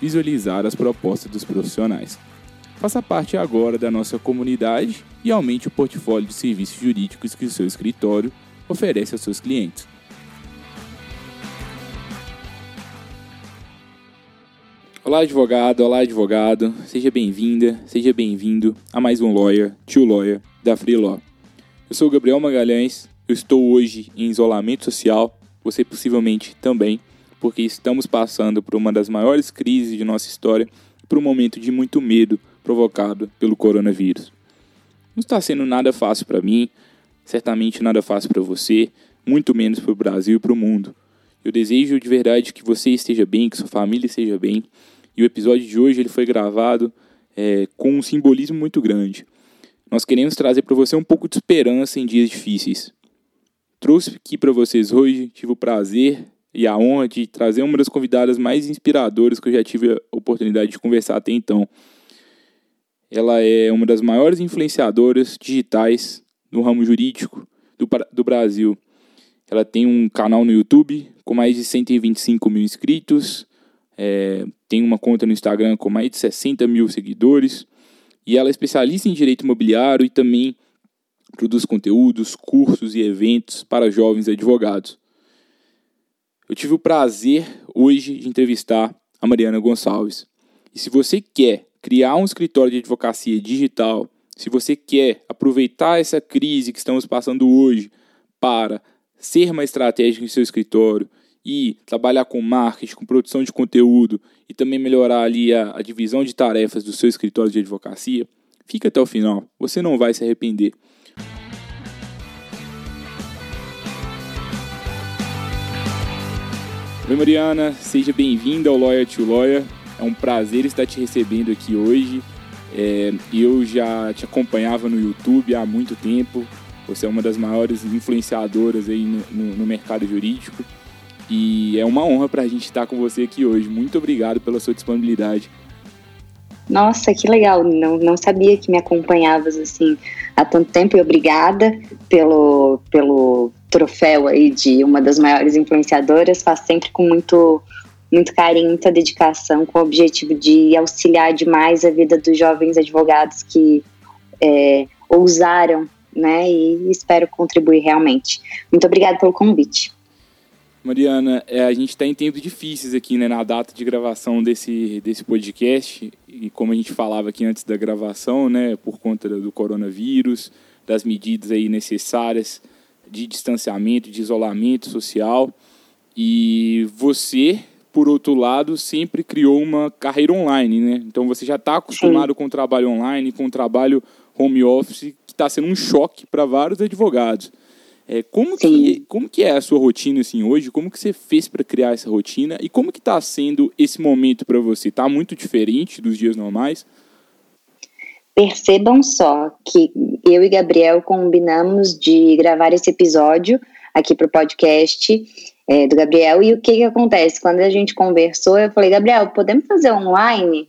visualizar as propostas dos profissionais. Faça parte agora da nossa comunidade e aumente o portfólio de serviços jurídicos que o seu escritório oferece aos seus clientes. Olá, advogado, olá, advogado. Seja bem-vinda, seja bem-vindo a mais um Lawyer, Tio Lawyer da Free Law. Eu sou Gabriel Magalhães, eu estou hoje em isolamento social, você possivelmente também porque estamos passando por uma das maiores crises de nossa história por um momento de muito medo provocado pelo coronavírus. Não está sendo nada fácil para mim, certamente nada fácil para você, muito menos para o Brasil e para o mundo. Eu desejo de verdade que você esteja bem, que sua família esteja bem. E o episódio de hoje ele foi gravado é, com um simbolismo muito grande. Nós queremos trazer para você um pouco de esperança em dias difíceis. Trouxe aqui para vocês hoje, tive o prazer e a honra de trazer uma das convidadas mais inspiradoras que eu já tive a oportunidade de conversar até então. Ela é uma das maiores influenciadoras digitais no ramo jurídico do, do Brasil. Ela tem um canal no YouTube com mais de 125 mil inscritos, é, tem uma conta no Instagram com mais de 60 mil seguidores, e ela é especialista em direito imobiliário e também produz conteúdos, cursos e eventos para jovens advogados. Eu tive o prazer hoje de entrevistar a Mariana Gonçalves. E se você quer criar um escritório de advocacia digital, se você quer aproveitar essa crise que estamos passando hoje para ser mais estratégico em seu escritório e trabalhar com marketing, com produção de conteúdo e também melhorar ali a, a divisão de tarefas do seu escritório de advocacia, fica até o final. Você não vai se arrepender. Oi, Mariana, seja bem-vinda ao Lawyer to Lawyer. É um prazer estar te recebendo aqui hoje. É, eu já te acompanhava no YouTube há muito tempo. Você é uma das maiores influenciadoras aí no, no, no mercado jurídico. E é uma honra para a gente estar com você aqui hoje. Muito obrigado pela sua disponibilidade. Nossa, que legal. Não, não sabia que me acompanhavas assim há tanto tempo e obrigada pelo, pelo troféu aí de uma das maiores influenciadoras. Faz sempre com muito, muito carinho, muita dedicação, com o objetivo de auxiliar demais a vida dos jovens advogados que é, ousaram, né? E espero contribuir realmente. Muito obrigada pelo convite. Mariana, é, a gente está em tempos difíceis aqui, né, na data de gravação desse, desse podcast, e como a gente falava aqui antes da gravação, né, por conta do coronavírus, das medidas aí necessárias de distanciamento, de isolamento social, e você, por outro lado, sempre criou uma carreira online, né? Então você já está acostumado Sim. com o trabalho online, com o trabalho home office, que está sendo um choque para vários advogados. É, como, que, como que é a sua rotina assim hoje? Como que você fez para criar essa rotina? E como que está sendo esse momento para você? Está muito diferente dos dias normais? Percebam só que eu e Gabriel combinamos de gravar esse episódio aqui para o podcast é, do Gabriel. E o que, que acontece? Quando a gente conversou, eu falei, Gabriel, podemos fazer online?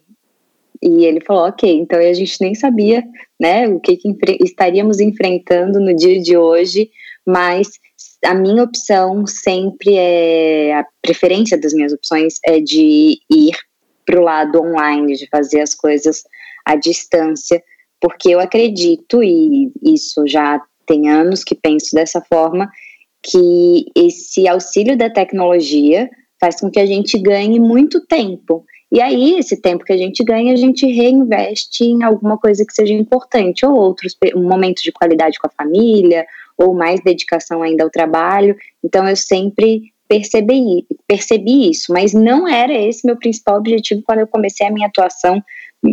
E ele falou, ok. Então a gente nem sabia né, o que, que estaríamos enfrentando no dia de hoje mas a minha opção sempre é a preferência das minhas opções é de ir para o lado online, de fazer as coisas à distância, porque eu acredito e isso já tem anos que penso dessa forma que esse auxílio da tecnologia faz com que a gente ganhe muito tempo. E aí, esse tempo que a gente ganha, a gente reinveste em alguma coisa que seja importante, ou outros, um momento de qualidade com a família, ou mais dedicação ainda ao trabalho. Então, eu sempre percebi, percebi isso, mas não era esse meu principal objetivo quando eu comecei a minha atuação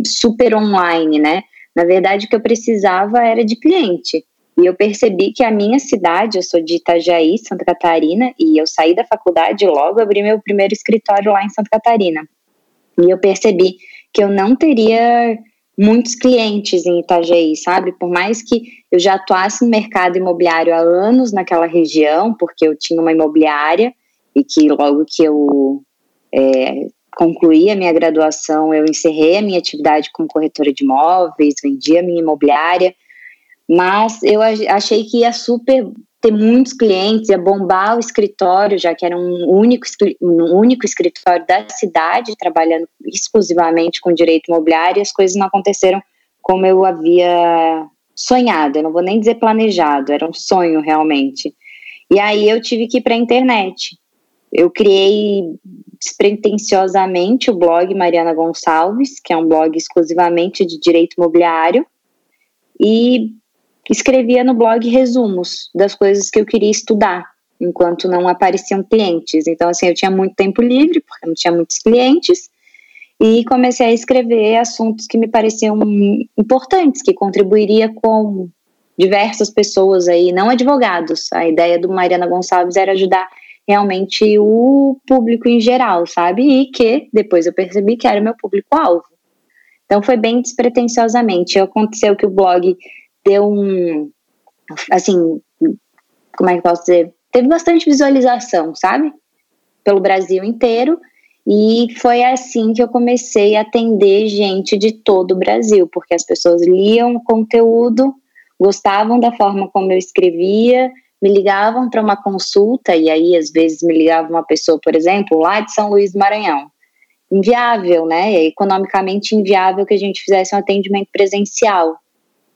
super online, né? Na verdade, o que eu precisava era de cliente. E eu percebi que a minha cidade, eu sou de Itajaí, Santa Catarina, e eu saí da faculdade logo abri meu primeiro escritório lá em Santa Catarina. E eu percebi que eu não teria muitos clientes em Itajaí, sabe? Por mais que eu já atuasse no mercado imobiliário há anos naquela região, porque eu tinha uma imobiliária e que logo que eu é, concluí a minha graduação, eu encerrei a minha atividade como corretora de imóveis, vendi a minha imobiliária, mas eu achei que ia super ter muitos clientes, ia bombar o escritório, já que era um único, um único escritório da cidade, trabalhando exclusivamente com direito imobiliário, e as coisas não aconteceram como eu havia sonhado, eu não vou nem dizer planejado, era um sonho realmente. E aí eu tive que ir para a internet. Eu criei despretensiosamente o blog Mariana Gonçalves, que é um blog exclusivamente de direito imobiliário, e escrevia no blog resumos das coisas que eu queria estudar, enquanto não apareciam clientes. Então, assim, eu tinha muito tempo livre, porque não tinha muitos clientes, e comecei a escrever assuntos que me pareciam importantes, que contribuiria com diversas pessoas aí, não advogados. A ideia do Mariana Gonçalves era ajudar realmente o público em geral, sabe? E que depois eu percebi que era o meu público-alvo. Então foi bem despretensiosamente. Aconteceu que o blog um. Assim, como é que posso dizer? Teve bastante visualização, sabe? Pelo Brasil inteiro. E foi assim que eu comecei a atender gente de todo o Brasil, porque as pessoas liam o conteúdo, gostavam da forma como eu escrevia, me ligavam para uma consulta, e aí às vezes me ligava uma pessoa, por exemplo, lá de São Luís do Maranhão. Inviável, né? Economicamente inviável que a gente fizesse um atendimento presencial.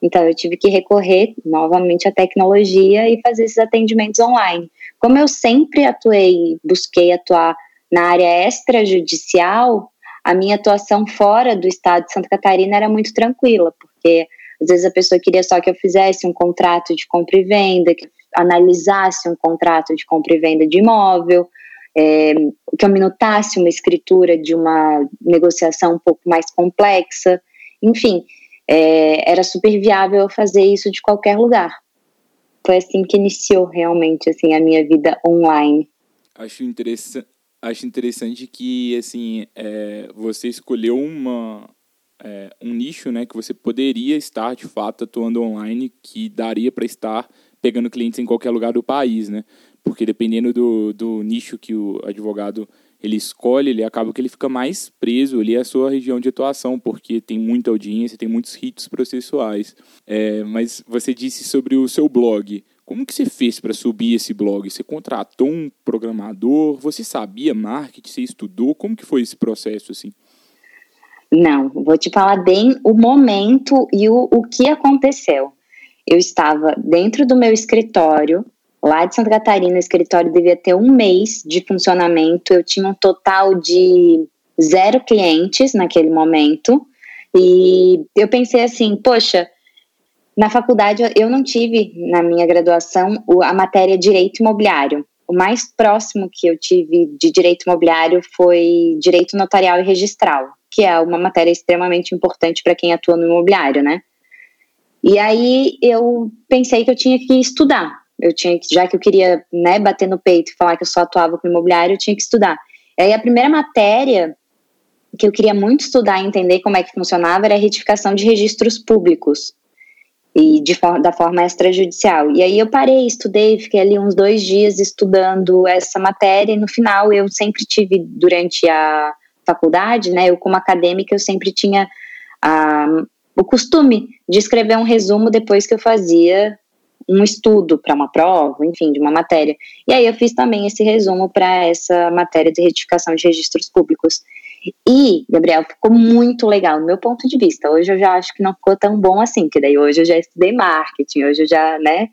Então, eu tive que recorrer novamente à tecnologia e fazer esses atendimentos online. Como eu sempre atuei, busquei atuar na área extrajudicial, a minha atuação fora do estado de Santa Catarina era muito tranquila, porque às vezes a pessoa queria só que eu fizesse um contrato de compra e venda, que analisasse um contrato de compra e venda de imóvel, é, que eu minutasse uma escritura de uma negociação um pouco mais complexa, enfim é, era super viável fazer isso de qualquer lugar. Foi assim que iniciou realmente assim a minha vida online. Acho interessante, acho interessante que assim é, você escolheu uma é, um nicho, né, que você poderia estar de fato atuando online, que daria para estar pegando clientes em qualquer lugar do país, né? Porque dependendo do, do nicho que o advogado ele escolhe, ele acaba que ele fica mais preso ali à sua região de atuação, porque tem muita audiência, tem muitos ritos processuais. É, mas você disse sobre o seu blog. Como que você fez para subir esse blog? Você contratou um programador? Você sabia marketing? Você estudou? Como que foi esse processo assim? Não, vou te falar bem o momento e o, o que aconteceu. Eu estava dentro do meu escritório, Lá de Santa Catarina, o escritório devia ter um mês de funcionamento. Eu tinha um total de zero clientes naquele momento. E eu pensei assim, poxa, na faculdade eu não tive, na minha graduação, a matéria direito imobiliário. O mais próximo que eu tive de direito imobiliário foi direito notarial e registral, que é uma matéria extremamente importante para quem atua no imobiliário, né? E aí eu pensei que eu tinha que estudar eu tinha que, já que eu queria né, bater no peito e falar que eu só atuava com imobiliário, eu tinha que estudar. E aí a primeira matéria que eu queria muito estudar e entender como é que funcionava era a retificação de registros públicos e de, da forma extrajudicial. E aí eu parei, estudei, fiquei ali uns dois dias estudando essa matéria e no final eu sempre tive, durante a faculdade, né, eu como acadêmica, eu sempre tinha a, o costume de escrever um resumo depois que eu fazia um estudo para uma prova, enfim, de uma matéria. E aí eu fiz também esse resumo para essa matéria de retificação de registros públicos. E, Gabriel, ficou muito legal, do meu ponto de vista. Hoje eu já acho que não ficou tão bom assim, que daí hoje eu já estudei marketing, hoje eu já, né,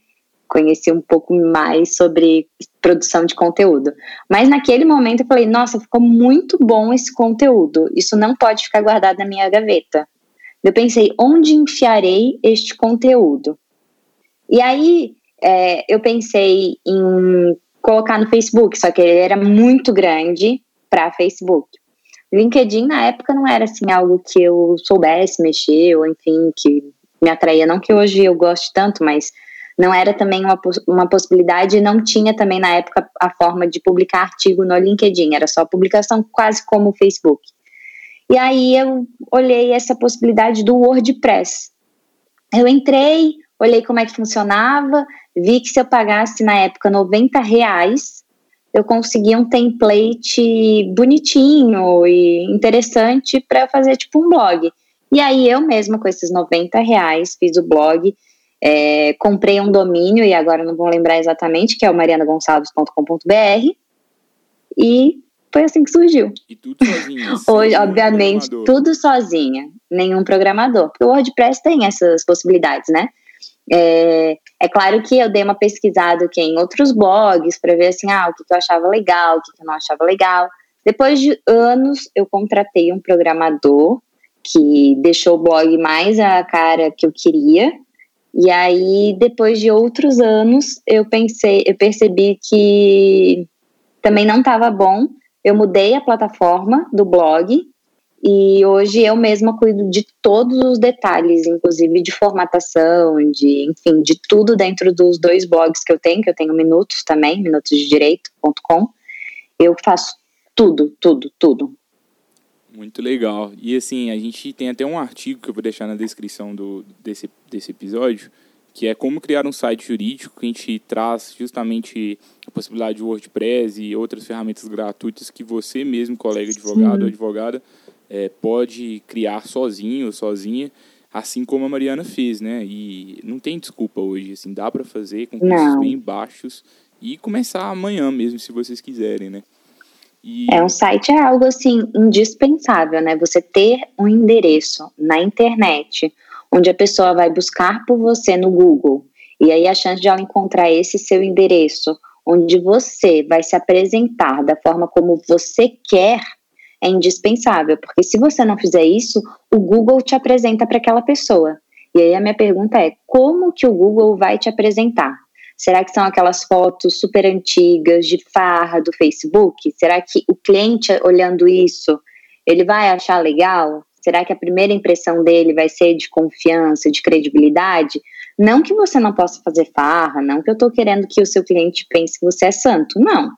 conheci um pouco mais sobre produção de conteúdo. Mas naquele momento eu falei, nossa, ficou muito bom esse conteúdo. Isso não pode ficar guardado na minha gaveta. Eu pensei, onde enfiarei este conteúdo? E aí é, eu pensei em colocar no Facebook, só que ele era muito grande para Facebook. LinkedIn na época não era assim algo que eu soubesse mexer, ou enfim, que me atraía. Não que hoje eu goste tanto, mas não era também uma, uma possibilidade, não tinha também na época a forma de publicar artigo no LinkedIn, era só publicação quase como o Facebook. E aí eu olhei essa possibilidade do WordPress. Eu entrei, olhei como é que funcionava, vi que se eu pagasse na época 90 reais, eu conseguia um template bonitinho e interessante para fazer tipo um blog. E aí eu mesma, com esses 90 reais, fiz o blog, é, comprei um domínio, e agora não vou lembrar exatamente, que é o marianagonçalves.com.br, e foi assim que surgiu. E tudo sozinha? Hoje, obviamente, tudo sozinha, nenhum programador. Porque o WordPress tem essas possibilidades, né? É, é claro que eu dei uma pesquisada aqui em outros blogs para ver assim, ah, o que, que eu achava legal, o que, que eu não achava legal. Depois de anos, eu contratei um programador que deixou o blog mais a cara que eu queria. E aí, depois de outros anos, eu pensei, eu percebi que também não estava bom. Eu mudei a plataforma do blog e hoje eu mesma cuido de todos os detalhes, inclusive de formatação, de, enfim, de tudo dentro dos dois blogs que eu tenho, que eu tenho Minutos também, minutosdedireito.com. Eu faço tudo, tudo, tudo. Muito legal. E assim, a gente tem até um artigo que eu vou deixar na descrição do, desse, desse episódio, que é como criar um site jurídico, que a gente traz justamente a possibilidade de WordPress e outras ferramentas gratuitas que você mesmo, colega advogado Sim. ou advogada, é, pode criar sozinho ou sozinha, assim como a Mariana fez, né? E não tem desculpa hoje, assim, dá para fazer com custos bem baixos e começar amanhã mesmo, se vocês quiserem, né? E... É um site é algo assim indispensável, né? Você ter um endereço na internet onde a pessoa vai buscar por você no Google e aí a chance de ela encontrar esse seu endereço, onde você vai se apresentar da forma como você quer é indispensável, porque se você não fizer isso, o Google te apresenta para aquela pessoa. E aí a minha pergunta é: como que o Google vai te apresentar? Será que são aquelas fotos super antigas de farra do Facebook? Será que o cliente olhando isso, ele vai achar legal? Será que a primeira impressão dele vai ser de confiança, de credibilidade? Não que você não possa fazer farra, não que eu estou querendo que o seu cliente pense que você é santo, não.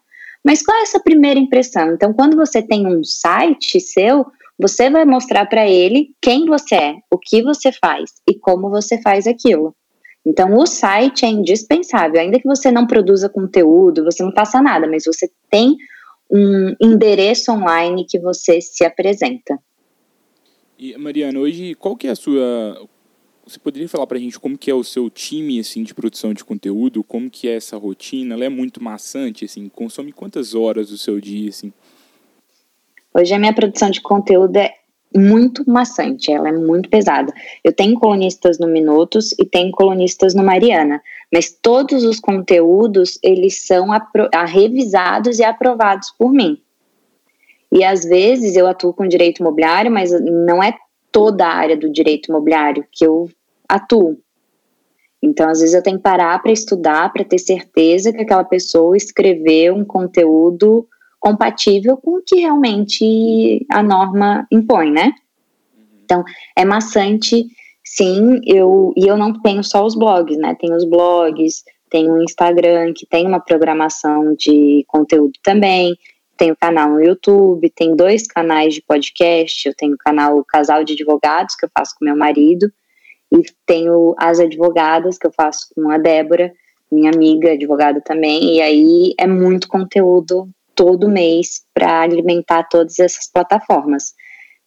Mas qual é essa primeira impressão? Então, quando você tem um site seu, você vai mostrar para ele quem você é, o que você faz e como você faz aquilo. Então, o site é indispensável, ainda que você não produza conteúdo, você não faça nada, mas você tem um endereço online que você se apresenta. E Mariana, hoje qual que é a sua você poderia falar para a gente como que é o seu time assim de produção de conteúdo, como que é essa rotina? Ela é muito maçante, assim, consome quantas horas do seu dia, assim? Hoje a minha produção de conteúdo é muito maçante, ela é muito pesada. Eu tenho colunistas no Minutos e tenho colunistas no Mariana, mas todos os conteúdos eles são revisados e aprovados por mim. E às vezes eu atuo com direito imobiliário, mas não é toda a área do direito imobiliário que eu atuo. Então, às vezes, eu tenho que parar para estudar, para ter certeza que aquela pessoa escreveu um conteúdo compatível com o que realmente a norma impõe, né? Então, é maçante, sim, eu, e eu não tenho só os blogs, né? Tem os blogs, tem o Instagram, que tem uma programação de conteúdo também, tenho canal no YouTube, tem dois canais de podcast, eu tenho o canal Casal de Advogados, que eu faço com meu marido, e tenho as advogadas, que eu faço com a Débora, minha amiga advogada também, e aí é muito conteúdo todo mês para alimentar todas essas plataformas.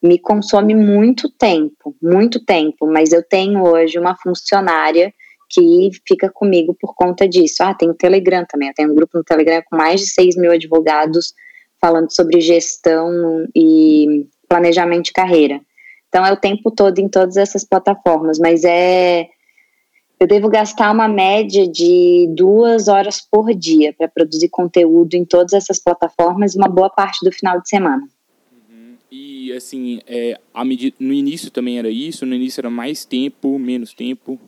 Me consome muito tempo, muito tempo, mas eu tenho hoje uma funcionária que fica comigo por conta disso. Ah, tem o Telegram também, eu tenho um grupo no Telegram com mais de 6 mil advogados falando sobre gestão e planejamento de carreira. Então é o tempo todo em todas essas plataformas, mas é eu devo gastar uma média de duas horas por dia para produzir conteúdo em todas essas plataformas, uma boa parte do final de semana. Uhum. E assim, é, medida, no início também era isso? No início era mais tempo, menos tempo?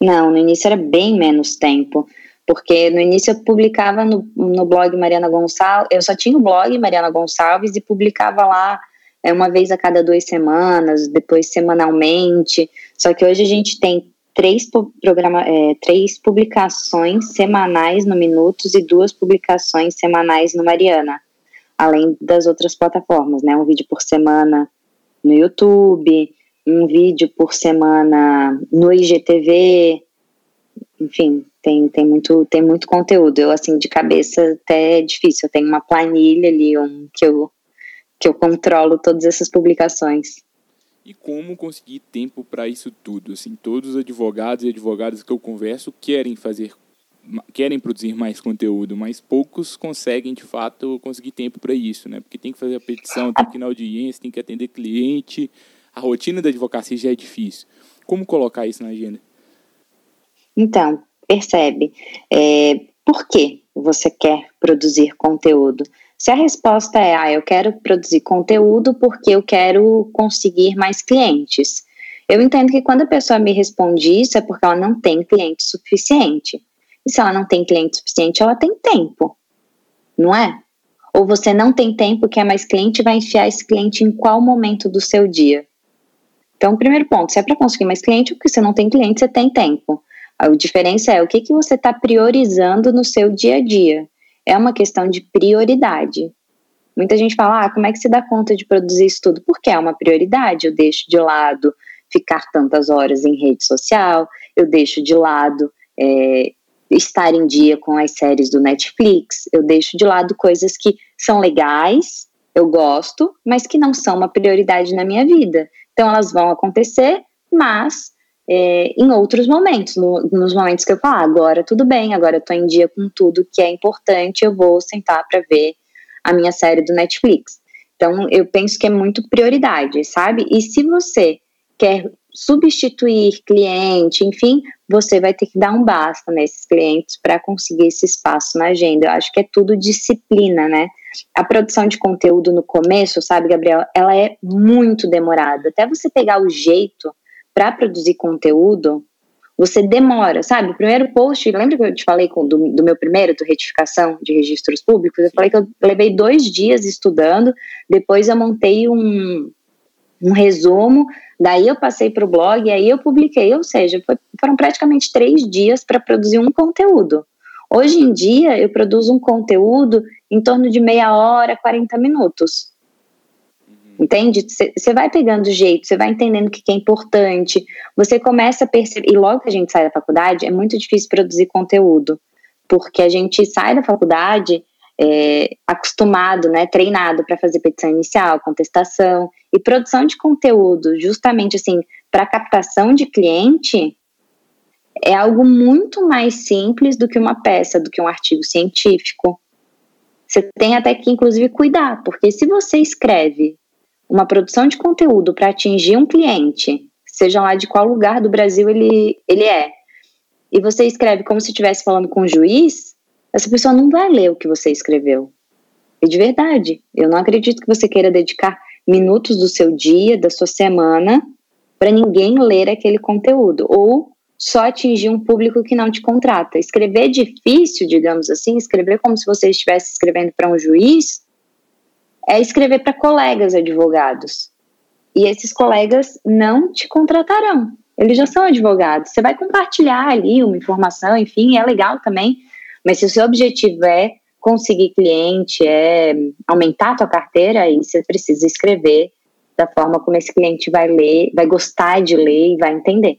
Não, no início era bem menos tempo. Porque no início eu publicava no, no blog Mariana Gonçalves, eu só tinha o blog Mariana Gonçalves e publicava lá é, uma vez a cada duas semanas, depois semanalmente. Só que hoje a gente tem três, programa, é, três publicações semanais no Minutos e duas publicações semanais no Mariana, além das outras plataformas, né? Um vídeo por semana no YouTube, um vídeo por semana no IGTV, enfim, tem, tem, muito, tem muito conteúdo. Eu, assim, de cabeça até é difícil. Eu tenho uma planilha ali um, que, eu, que eu controlo todas essas publicações. E como conseguir tempo para isso tudo? Assim, todos os advogados e advogadas que eu converso querem fazer, querem produzir mais conteúdo, mas poucos conseguem de fato conseguir tempo para isso, né? Porque tem que fazer a petição, tem que ir na audiência, tem que atender cliente. A rotina da advocacia já é difícil. Como colocar isso na agenda? Então, percebe. É, por que você quer produzir conteúdo? Se a resposta é, ah, eu quero produzir conteúdo porque eu quero conseguir mais clientes. Eu entendo que quando a pessoa me responde isso é porque ela não tem cliente suficiente. E se ela não tem cliente suficiente, ela tem tempo, não é? Ou você não tem tempo, quer mais cliente, vai enfiar esse cliente em qual momento do seu dia? Então, primeiro ponto, se é para conseguir mais cliente, porque você não tem cliente, você tem tempo. A diferença é o que, que você está priorizando no seu dia a dia. É uma questão de prioridade. Muita gente fala, ah, como é que se dá conta de produzir isso tudo? Porque é uma prioridade. Eu deixo de lado ficar tantas horas em rede social, eu deixo de lado é, estar em dia com as séries do Netflix, eu deixo de lado coisas que são legais, eu gosto, mas que não são uma prioridade na minha vida. Então elas vão acontecer, mas é, em outros momentos, no, nos momentos que eu falo, ah, agora tudo bem, agora eu tô em dia com tudo que é importante, eu vou sentar para ver a minha série do Netflix. Então, eu penso que é muito prioridade, sabe? E se você quer substituir cliente, enfim, você vai ter que dar um basta nesses clientes para conseguir esse espaço na agenda. Eu acho que é tudo disciplina, né? A produção de conteúdo no começo, sabe, Gabriel, ela é muito demorada. Até você pegar o jeito para produzir conteúdo, você demora, sabe? O primeiro post, lembra que eu te falei com, do, do, meu primeiro, do retificação de registros públicos? Eu falei que eu levei dois dias estudando, depois eu montei um, um resumo, daí eu passei para o blog e aí eu publiquei, ou seja, foi, foram praticamente três dias para produzir um conteúdo. Hoje em dia, eu produzo um conteúdo em torno de meia hora, 40 minutos. Entende? Você vai pegando jeito, você vai entendendo o que, que é importante, você começa a perceber. E logo que a gente sai da faculdade, é muito difícil produzir conteúdo, porque a gente sai da faculdade é, acostumado, né, treinado para fazer petição inicial, contestação e produção de conteúdo, justamente assim, para captação de cliente, é algo muito mais simples do que uma peça, do que um artigo científico. Você tem até que, inclusive, cuidar, porque se você escreve uma produção de conteúdo para atingir um cliente, seja lá de qual lugar do Brasil ele, ele é, e você escreve como se estivesse falando com um juiz, essa pessoa não vai ler o que você escreveu. E de verdade, eu não acredito que você queira dedicar minutos do seu dia, da sua semana, para ninguém ler aquele conteúdo, ou só atingir um público que não te contrata. Escrever é difícil, digamos assim, escrever como se você estivesse escrevendo para um juiz, é escrever para colegas advogados. E esses colegas não te contratarão. Eles já são advogados. Você vai compartilhar ali uma informação, enfim, é legal também. Mas se o seu objetivo é conseguir cliente, é aumentar a tua carteira, aí você precisa escrever da forma como esse cliente vai ler, vai gostar de ler e vai entender.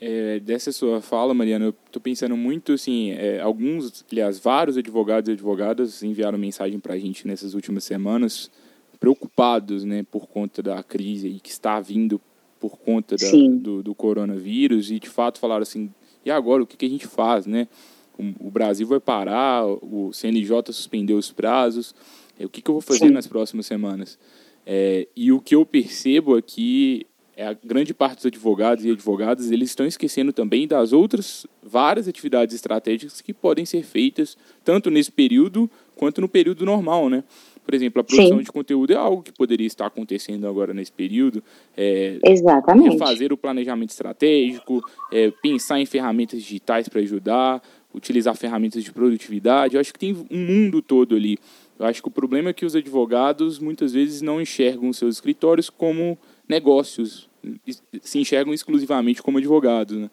É, dessa sua fala, Mariana, eu estou pensando muito assim, é, alguns, aliás, vários advogados e advogadas enviaram mensagem para a gente nessas últimas semanas, preocupados, né, por conta da crise que está vindo por conta da, do, do, coronavírus e de fato falaram assim, e agora o que, que a gente faz, né? O, o, Brasil vai parar, o CNJ suspendeu os prazos, é, o que, que eu vou fazer Sim. nas próximas semanas? É, e o que eu percebo aqui é, a grande parte dos advogados e advogadas eles estão esquecendo também das outras várias atividades estratégicas que podem ser feitas tanto nesse período quanto no período normal, né? Por exemplo, a produção Sim. de conteúdo é algo que poderia estar acontecendo agora nesse período. É, Exatamente. Fazer o planejamento estratégico, é, pensar em ferramentas digitais para ajudar, utilizar ferramentas de produtividade. Eu acho que tem um mundo todo ali. Eu acho que o problema é que os advogados muitas vezes não enxergam seus escritórios como negócios, se enxergam exclusivamente como advogados. Né?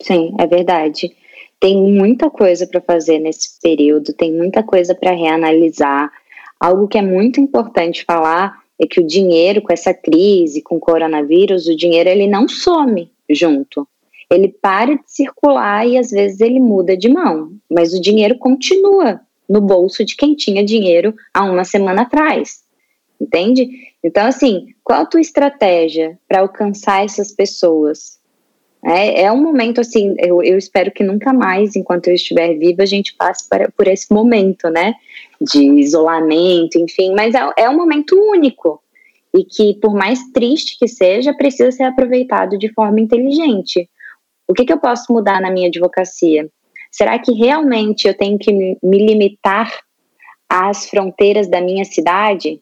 Sim, é verdade. Tem muita coisa para fazer nesse período, tem muita coisa para reanalisar. Algo que é muito importante falar é que o dinheiro com essa crise, com o coronavírus, o dinheiro ele não some junto. Ele para de circular e às vezes ele muda de mão, mas o dinheiro continua no bolso de quem tinha dinheiro há uma semana atrás. Entende? Então, assim, qual a tua estratégia para alcançar essas pessoas? É, é um momento assim, eu, eu espero que nunca mais, enquanto eu estiver viva, a gente passe para, por esse momento, né? De isolamento, enfim, mas é, é um momento único e que, por mais triste que seja, precisa ser aproveitado de forma inteligente. O que, que eu posso mudar na minha advocacia? Será que realmente eu tenho que me, me limitar às fronteiras da minha cidade?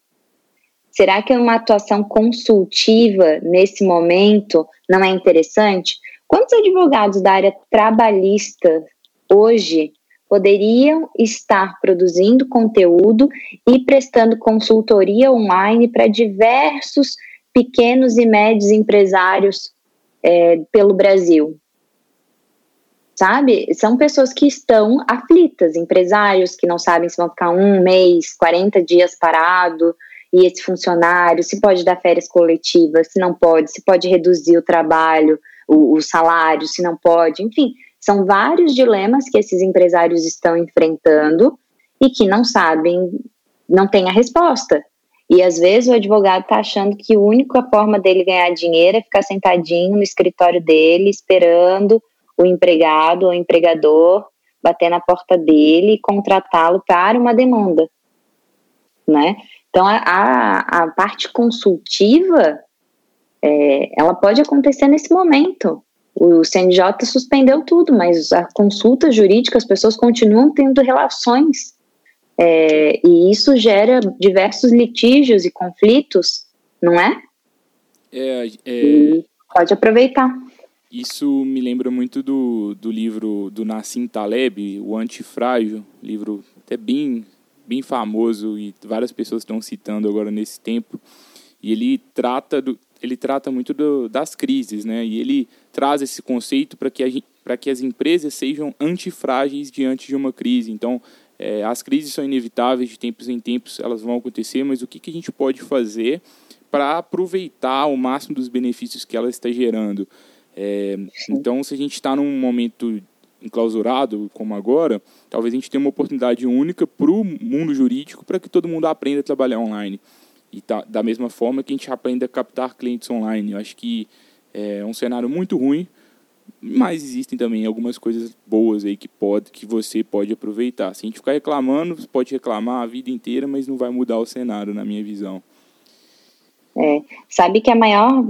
Será que uma atuação consultiva nesse momento não é interessante? Quantos advogados da área trabalhista hoje poderiam estar produzindo conteúdo e prestando consultoria online para diversos pequenos e médios empresários é, pelo Brasil? Sabe? São pessoas que estão aflitas, empresários que não sabem se vão ficar um mês, 40 dias parado, e esse funcionário, se pode dar férias coletivas, se não pode, se pode reduzir o trabalho, o, o salário, se não pode, enfim, são vários dilemas que esses empresários estão enfrentando e que não sabem, não têm a resposta. E às vezes o advogado está achando que a única forma dele ganhar dinheiro é ficar sentadinho no escritório dele, esperando o empregado ou empregador bater na porta dele e contratá-lo para uma demanda, né? Então, a, a, a parte consultiva, é, ela pode acontecer nesse momento. O CNJ suspendeu tudo, mas a consulta jurídica, as pessoas continuam tendo relações. É, e isso gera diversos litígios e conflitos, não é? É, é... pode aproveitar. Isso me lembra muito do, do livro do Nassim Taleb, O Antifrágil, livro até bem bem famoso e várias pessoas estão citando agora nesse tempo. E ele trata do, ele trata muito do, das crises, né? E ele traz esse conceito para que para que as empresas sejam antifrágeis diante de uma crise. Então, é, as crises são inevitáveis de tempos em tempos, elas vão acontecer, mas o que, que a gente pode fazer para aproveitar o máximo dos benefícios que ela está gerando? É, então, se a gente está num momento enclausurado como agora, talvez a gente tenha uma oportunidade única para o mundo jurídico para que todo mundo aprenda a trabalhar online. E tá, da mesma forma que a gente aprenda a captar clientes online. Eu acho que é um cenário muito ruim, mas existem também algumas coisas boas aí que, pode, que você pode aproveitar. Se a gente ficar reclamando, você pode reclamar a vida inteira, mas não vai mudar o cenário, na minha visão. É, sabe que a maior,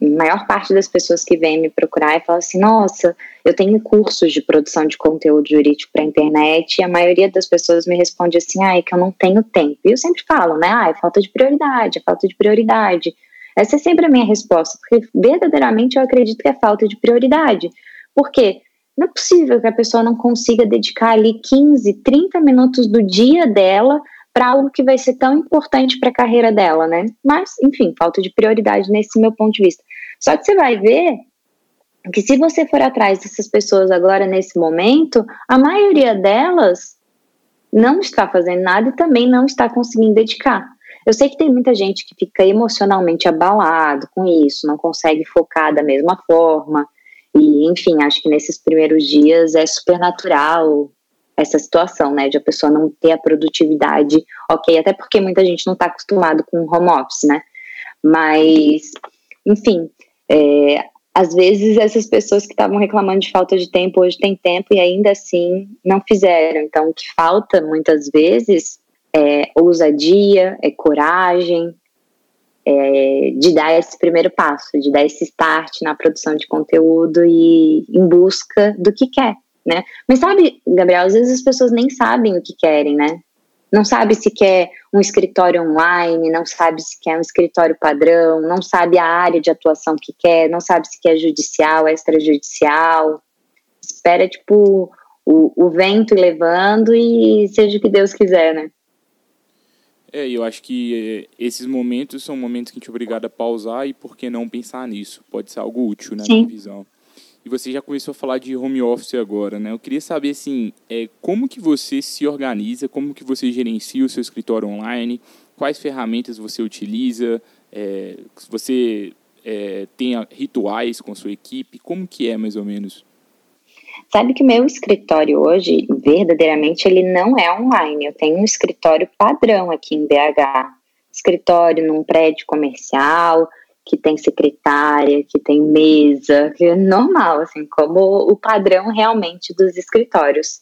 maior parte das pessoas que vêm me procurar e falam assim: nossa, eu tenho cursos de produção de conteúdo jurídico para internet, e a maioria das pessoas me responde assim: ah, é que eu não tenho tempo. E eu sempre falo, né? Ah, é falta de prioridade, é falta de prioridade. Essa é sempre a minha resposta, porque verdadeiramente eu acredito que é falta de prioridade. Por quê? Não é possível que a pessoa não consiga dedicar ali 15, 30 minutos do dia dela para algo que vai ser tão importante para a carreira dela, né? Mas, enfim, falta de prioridade nesse meu ponto de vista. Só que você vai ver que se você for atrás dessas pessoas agora nesse momento, a maioria delas não está fazendo nada e também não está conseguindo dedicar. Eu sei que tem muita gente que fica emocionalmente abalado com isso, não consegue focar da mesma forma. E, enfim, acho que nesses primeiros dias é super natural essa situação, né, de a pessoa não ter a produtividade, ok, até porque muita gente não está acostumado com home office, né, mas, enfim, é, às vezes essas pessoas que estavam reclamando de falta de tempo hoje têm tempo e ainda assim não fizeram, então o que falta muitas vezes é ousadia, é coragem, é, de dar esse primeiro passo, de dar esse start na produção de conteúdo e em busca do que quer, né? Mas sabe, Gabriel, às vezes as pessoas nem sabem o que querem, né? Não sabe se quer um escritório online, não sabe se quer um escritório padrão, não sabe a área de atuação que quer, não sabe se quer judicial, extrajudicial. Espera, tipo, o, o vento levando e seja o que Deus quiser, né? É, eu acho que é, esses momentos são momentos que a gente é obrigado a pausar e por que não pensar nisso? Pode ser algo útil, na né, minha visão. E você já começou a falar de home office agora, né? Eu queria saber, assim, é, como que você se organiza, como que você gerencia o seu escritório online, quais ferramentas você utiliza, é, você é, tem rituais com a sua equipe, como que é mais ou menos? Sabe que meu escritório hoje, verdadeiramente, ele não é online. Eu tenho um escritório padrão aqui em BH. Escritório num prédio comercial, que tem secretária, que tem mesa, que é normal, assim, como o padrão realmente dos escritórios.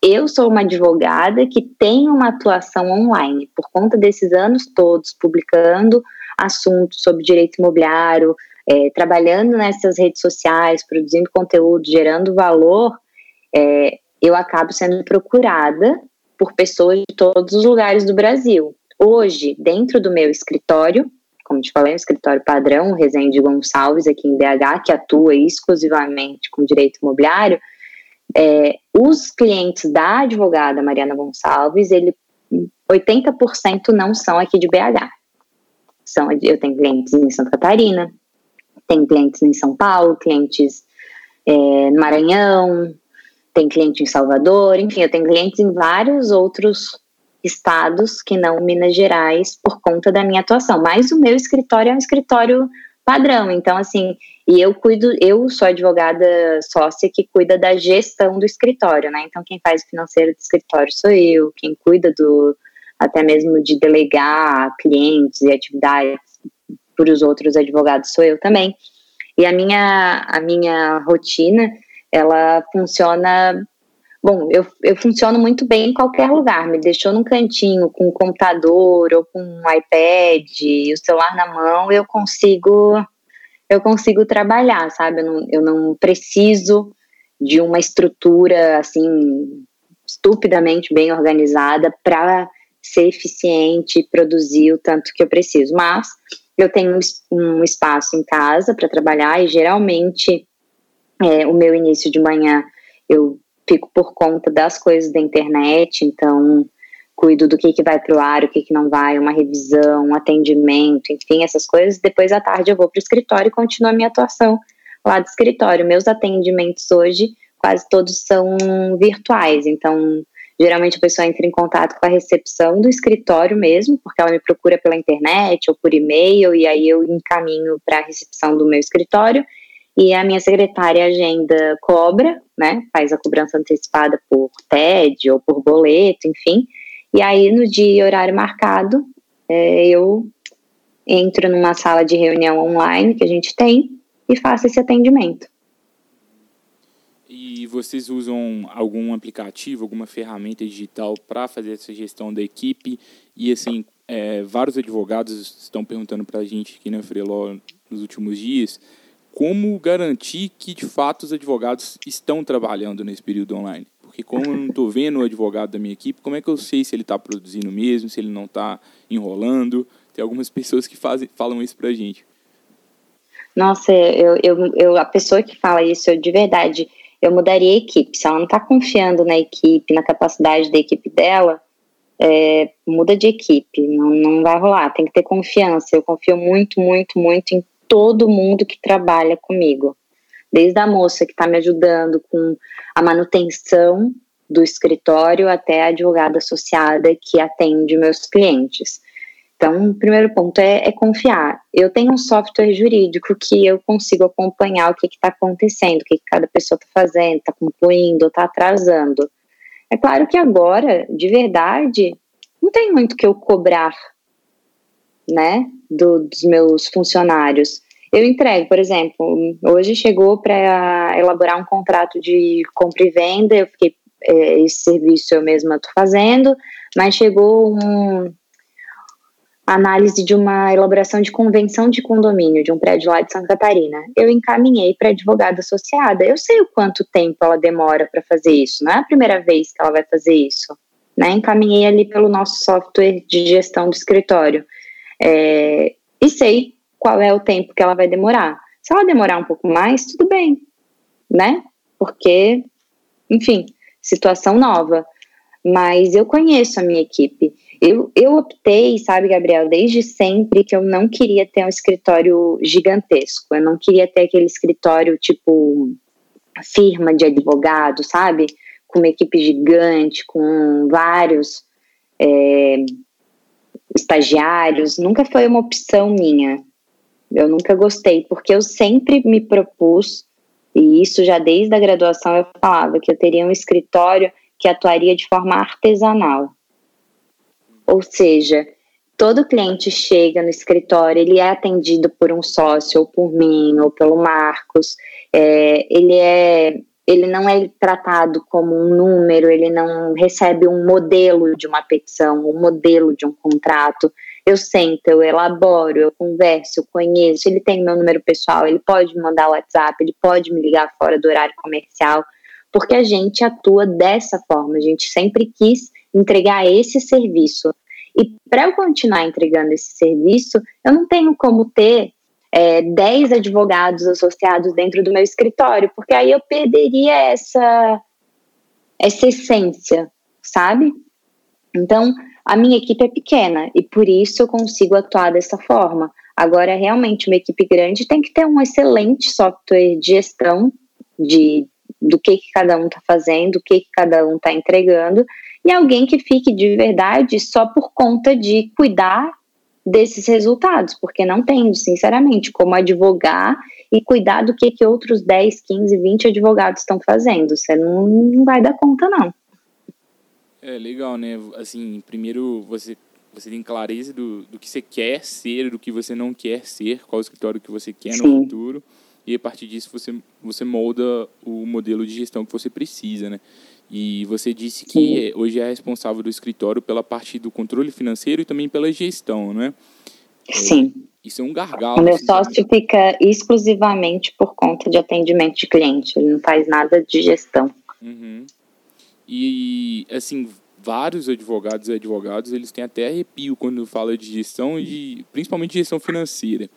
Eu sou uma advogada que tem uma atuação online, por conta desses anos todos, publicando assuntos sobre direito imobiliário, é, trabalhando nessas redes sociais, produzindo conteúdo, gerando valor, é, eu acabo sendo procurada por pessoas de todos os lugares do Brasil. Hoje, dentro do meu escritório, como te falei, um escritório padrão, Resende Gonçalves, aqui em BH, que atua exclusivamente com direito imobiliário, é, os clientes da advogada Mariana Gonçalves, ele 80% não são aqui de BH. São, eu tenho clientes em Santa Catarina, tem clientes em São Paulo, clientes é, no Maranhão, tem cliente em Salvador, enfim, eu tenho clientes em vários outros estados que não Minas Gerais por conta da minha atuação. Mas o meu escritório é um escritório padrão, então assim, e eu cuido, eu sou advogada sócia que cuida da gestão do escritório, né? Então quem faz o financeiro do escritório sou eu, quem cuida do até mesmo de delegar clientes e atividades por os outros advogados sou eu também. E a minha, a minha rotina, ela funciona. Bom, eu, eu funciono muito bem em qualquer lugar. Me deixou num cantinho com um computador ou com um iPad o celular na mão, eu consigo eu consigo trabalhar, sabe? Eu não, eu não preciso de uma estrutura assim estupidamente bem organizada para ser eficiente e produzir o tanto que eu preciso. Mas eu tenho um espaço em casa para trabalhar e geralmente é, o meu início de manhã eu fico por conta das coisas da internet, então cuido do que, que vai para o ar, o que, que não vai, uma revisão, um atendimento, enfim, essas coisas. Depois à tarde eu vou para o escritório e continuo a minha atuação lá do escritório. Meus atendimentos hoje quase todos são virtuais, então Geralmente a pessoa entra em contato com a recepção do escritório mesmo, porque ela me procura pela internet ou por e-mail, e aí eu encaminho para a recepção do meu escritório. E a minha secretária agenda cobra, né? Faz a cobrança antecipada por TED ou por boleto, enfim. E aí, no dia e horário marcado, é, eu entro numa sala de reunião online que a gente tem e faço esse atendimento. E vocês usam algum aplicativo, alguma ferramenta digital para fazer essa gestão da equipe? E assim, é, vários advogados estão perguntando para a gente aqui na Freeló nos últimos dias como garantir que de fato os advogados estão trabalhando nesse período online. Porque como eu não estou vendo o advogado da minha equipe, como é que eu sei se ele está produzindo mesmo, se ele não está enrolando? Tem algumas pessoas que fazem, falam isso para a gente. Nossa, eu, eu, eu, a pessoa que fala isso, eu de verdade, eu mudaria a equipe. Se ela não está confiando na equipe, na capacidade da equipe dela, é, muda de equipe, não, não vai rolar. Tem que ter confiança. Eu confio muito, muito, muito em todo mundo que trabalha comigo. Desde a moça que está me ajudando com a manutenção do escritório até a advogada associada que atende meus clientes. Então, o primeiro ponto é, é, confiar. Eu tenho um software jurídico que eu consigo acompanhar o que está acontecendo, o que, que, cada pessoa está fazendo, está concluindo, está atrasando. É claro que agora, de verdade, não tem muito que eu cobrar, né, do, dos meus funcionários. Eu entrego, por exemplo, hoje chegou para elaborar um contrato de compra e venda, eu fiquei, é, esse serviço eu mesma estou fazendo, mas chegou um análise de uma elaboração de convenção de condomínio de um prédio lá de Santa Catarina. Eu encaminhei para advogada associada. Eu sei o quanto tempo ela demora para fazer isso. Não é a primeira vez que ela vai fazer isso. Né? Encaminhei ali pelo nosso software de gestão do escritório. É, e sei qual é o tempo que ela vai demorar. Se ela demorar um pouco mais, tudo bem, né? Porque, enfim, situação nova. Mas eu conheço a minha equipe. Eu, eu optei, sabe, Gabriel, desde sempre que eu não queria ter um escritório gigantesco. Eu não queria ter aquele escritório tipo firma de advogado, sabe? Com uma equipe gigante, com vários é, estagiários. Nunca foi uma opção minha. Eu nunca gostei, porque eu sempre me propus, e isso já desde a graduação eu falava, que eu teria um escritório que atuaria de forma artesanal. Ou seja, todo cliente chega no escritório, ele é atendido por um sócio, ou por mim, ou pelo Marcos, é, ele é ele não é tratado como um número, ele não recebe um modelo de uma petição, um modelo de um contrato. Eu sento, eu elaboro, eu converso, eu conheço, ele tem meu número pessoal, ele pode me mandar WhatsApp, ele pode me ligar fora do horário comercial porque a gente atua dessa forma, a gente sempre quis entregar esse serviço. E para eu continuar entregando esse serviço, eu não tenho como ter é, 10 advogados associados dentro do meu escritório, porque aí eu perderia essa, essa essência, sabe? Então, a minha equipe é pequena e por isso eu consigo atuar dessa forma. Agora, realmente, uma equipe grande tem que ter um excelente software de gestão de do que, que cada um está fazendo, o que, que cada um está entregando, e alguém que fique de verdade só por conta de cuidar desses resultados, porque não tem, sinceramente, como advogar e cuidar do que, que outros 10, 15, 20 advogados estão fazendo. Você não, não vai dar conta, não. É legal, né? Assim, primeiro você você tem clareza do, do que você quer ser, do que você não quer ser, qual escritório que você quer Sim. no futuro e a partir disso você, você molda o modelo de gestão que você precisa, né? E você disse que hoje é responsável do escritório pela parte do controle financeiro e também pela gestão, né? Sim. Isso é um gargalo. O meu assim, sócio fica exclusivamente por conta de atendimento de cliente, ele não faz nada de gestão. Uhum. E, assim, vários advogados e advogados, eles têm até arrepio quando fala de gestão e principalmente gestão financeira.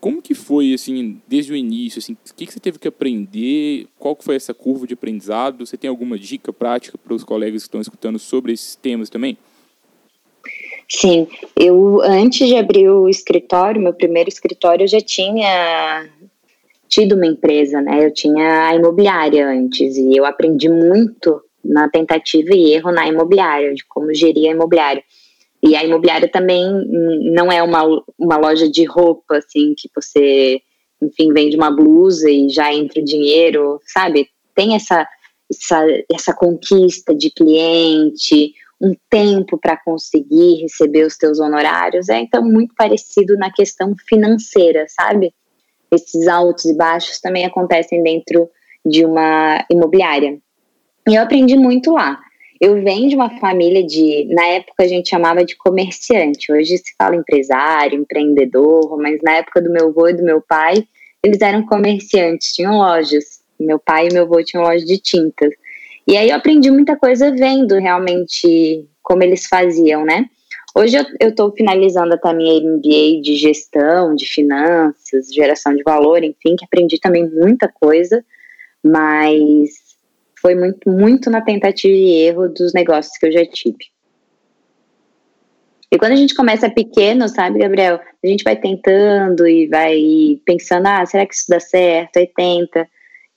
Como que foi, assim, desde o início, assim, o que, que você teve que aprender, qual que foi essa curva de aprendizado, você tem alguma dica prática para os colegas que estão escutando sobre esses temas também? Sim, eu antes de abrir o escritório, meu primeiro escritório, eu já tinha tido uma empresa, né? Eu tinha a imobiliária antes e eu aprendi muito na tentativa e erro na imobiliária, de como gerir a imobiliária. E a imobiliária também não é uma, uma loja de roupa, assim, que você, enfim, vende uma blusa e já entra o dinheiro, sabe? Tem essa, essa, essa conquista de cliente, um tempo para conseguir receber os teus honorários. É então muito parecido na questão financeira, sabe? Esses altos e baixos também acontecem dentro de uma imobiliária. E eu aprendi muito lá. Eu venho de uma família de, na época a gente chamava de comerciante, hoje se fala empresário, empreendedor, mas na época do meu avô e do meu pai, eles eram comerciantes, tinham lojas. Meu pai e meu avô tinham loja de tintas. E aí eu aprendi muita coisa vendo realmente como eles faziam, né? Hoje eu estou finalizando a minha MBA de gestão, de finanças, geração de valor, enfim, que aprendi também muita coisa, mas foi muito, muito na tentativa e erro dos negócios que eu já tive. E quando a gente começa pequeno, sabe, Gabriel, a gente vai tentando e vai pensando, ah, será que isso dá certo? Aí tenta.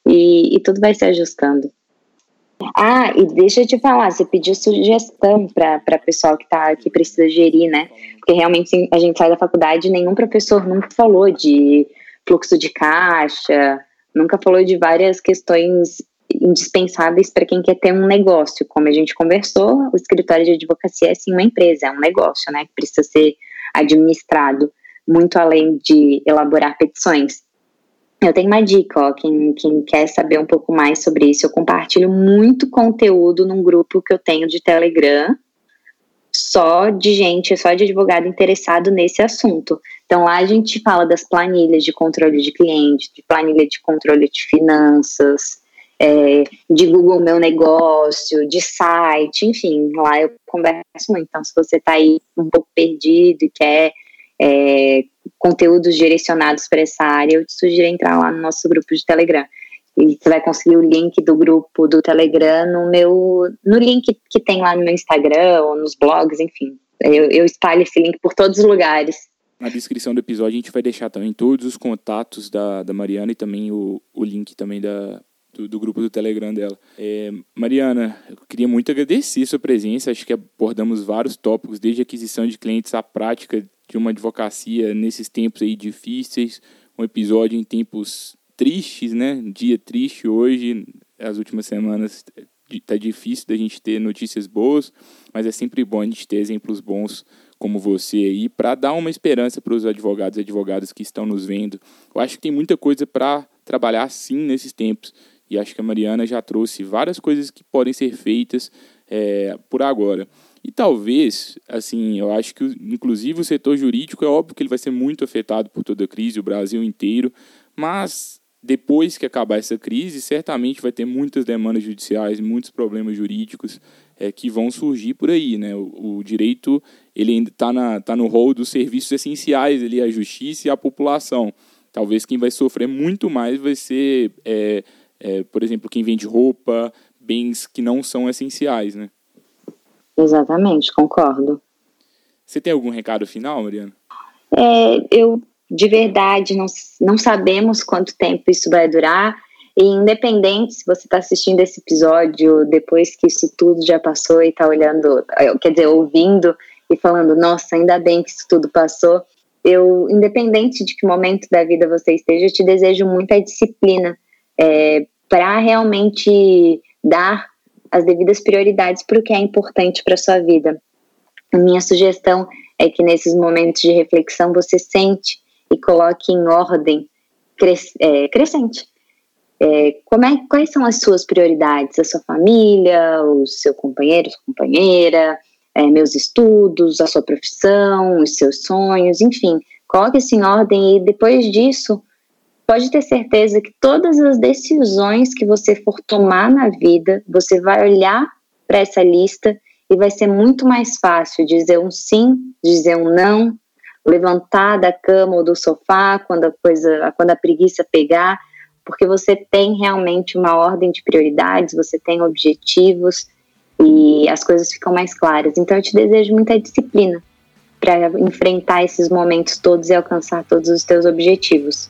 E, e tudo vai se ajustando. Ah, e deixa eu te falar, você pediu sugestão para pessoal que tá que precisa gerir, né? Porque realmente a gente sai da faculdade e nenhum professor nunca falou de fluxo de caixa, nunca falou de várias questões indispensáveis para quem quer ter um negócio. Como a gente conversou, o escritório de advocacia é sim uma empresa, é um negócio, né? Que precisa ser administrado muito além de elaborar petições. Eu tenho uma dica, ó, quem, quem quer saber um pouco mais sobre isso, eu compartilho muito conteúdo num grupo que eu tenho de Telegram só de gente, só de advogado interessado nesse assunto. Então lá a gente fala das planilhas de controle de cliente, de planilha de controle de finanças, é, de Google Meu Negócio, de site, enfim, lá eu converso muito. Então, se você está aí um pouco perdido e quer é, conteúdos direcionados para essa área, eu te sugiro entrar lá no nosso grupo de Telegram. E você vai conseguir o link do grupo do Telegram no meu no link que tem lá no meu Instagram ou nos blogs, enfim. Eu, eu espalho esse link por todos os lugares. Na descrição do episódio a gente vai deixar também todos os contatos da, da Mariana e também o, o link também da, do, do, grupo do Telegram dela. É, Mariana, eu queria muito agradecer sua presença. Acho que abordamos vários tópicos, desde aquisição de clientes à prática de uma advocacia nesses tempos aí difíceis. Um episódio em tempos tristes, né? dia triste hoje, as últimas semanas tá difícil da gente ter notícias boas, mas é sempre bom a gente ter exemplos bons como você aí para dar uma esperança para os advogados e advogadas que estão nos vendo. Eu acho que tem muita coisa para trabalhar sim nesses tempos e acho que a Mariana já trouxe várias coisas que podem ser feitas é, por agora. E talvez, assim, eu acho que inclusive o setor jurídico é óbvio que ele vai ser muito afetado por toda a crise, o Brasil inteiro, mas depois que acabar essa crise, certamente vai ter muitas demandas judiciais, muitos problemas jurídicos é, que vão surgir por aí. Né? O, o direito ele ainda está tá no rol dos serviços essenciais, ali, a justiça e a população. Talvez quem vai sofrer muito mais vai ser, é, é, por exemplo, quem vende roupa, bens que não são essenciais. Né? Exatamente, concordo. Você tem algum recado final, Mariana? É, eu de verdade, não, não sabemos quanto tempo isso vai durar. E independente se você está assistindo esse episódio depois que isso tudo já passou e está olhando, eh, quer dizer, ouvindo e falando, nossa, ainda bem que isso tudo passou. Eu, independente de que momento da vida você esteja, eu te desejo muita disciplina é, para realmente dar as devidas prioridades para o que é importante para sua vida. A minha sugestão é que nesses momentos de reflexão você sente e coloque em ordem cres, é, crescente. É, como é, quais são as suas prioridades? A sua família, o seu companheiro, sua companheira, é, meus estudos, a sua profissão, os seus sonhos, enfim, coloque isso em ordem e depois disso, pode ter certeza que todas as decisões que você for tomar na vida, você vai olhar para essa lista e vai ser muito mais fácil dizer um sim, dizer um não, levantar da cama ou do sofá quando a coisa, quando a preguiça pegar, porque você tem realmente uma ordem de prioridades, você tem objetivos e as coisas ficam mais claras. Então eu te desejo muita disciplina para enfrentar esses momentos todos e alcançar todos os teus objetivos.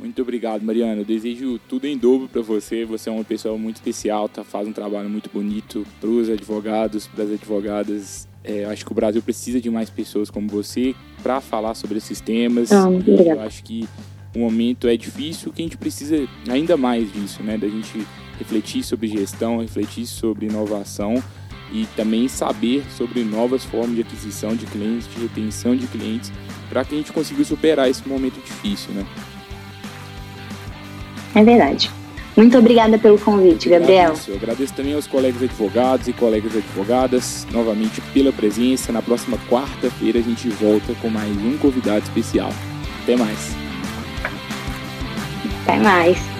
Muito obrigado, Mariana. Eu desejo tudo em dobro para você. Você é uma pessoa muito especial, tá? faz um trabalho muito bonito para os advogados, para as advogadas é, acho que o Brasil precisa de mais pessoas como você para falar sobre esses temas. Ah, eu acho que o momento é difícil, que a gente precisa ainda mais disso, né? Da gente refletir sobre gestão, refletir sobre inovação e também saber sobre novas formas de aquisição de clientes, de retenção de clientes, para que a gente consiga superar esse momento difícil, né? É verdade. Muito obrigada pelo convite, Gabriel. Eu agradeço também aos colegas advogados e colegas advogadas, novamente pela presença. Na próxima quarta-feira a gente volta com mais um convidado especial. Até mais. Até mais.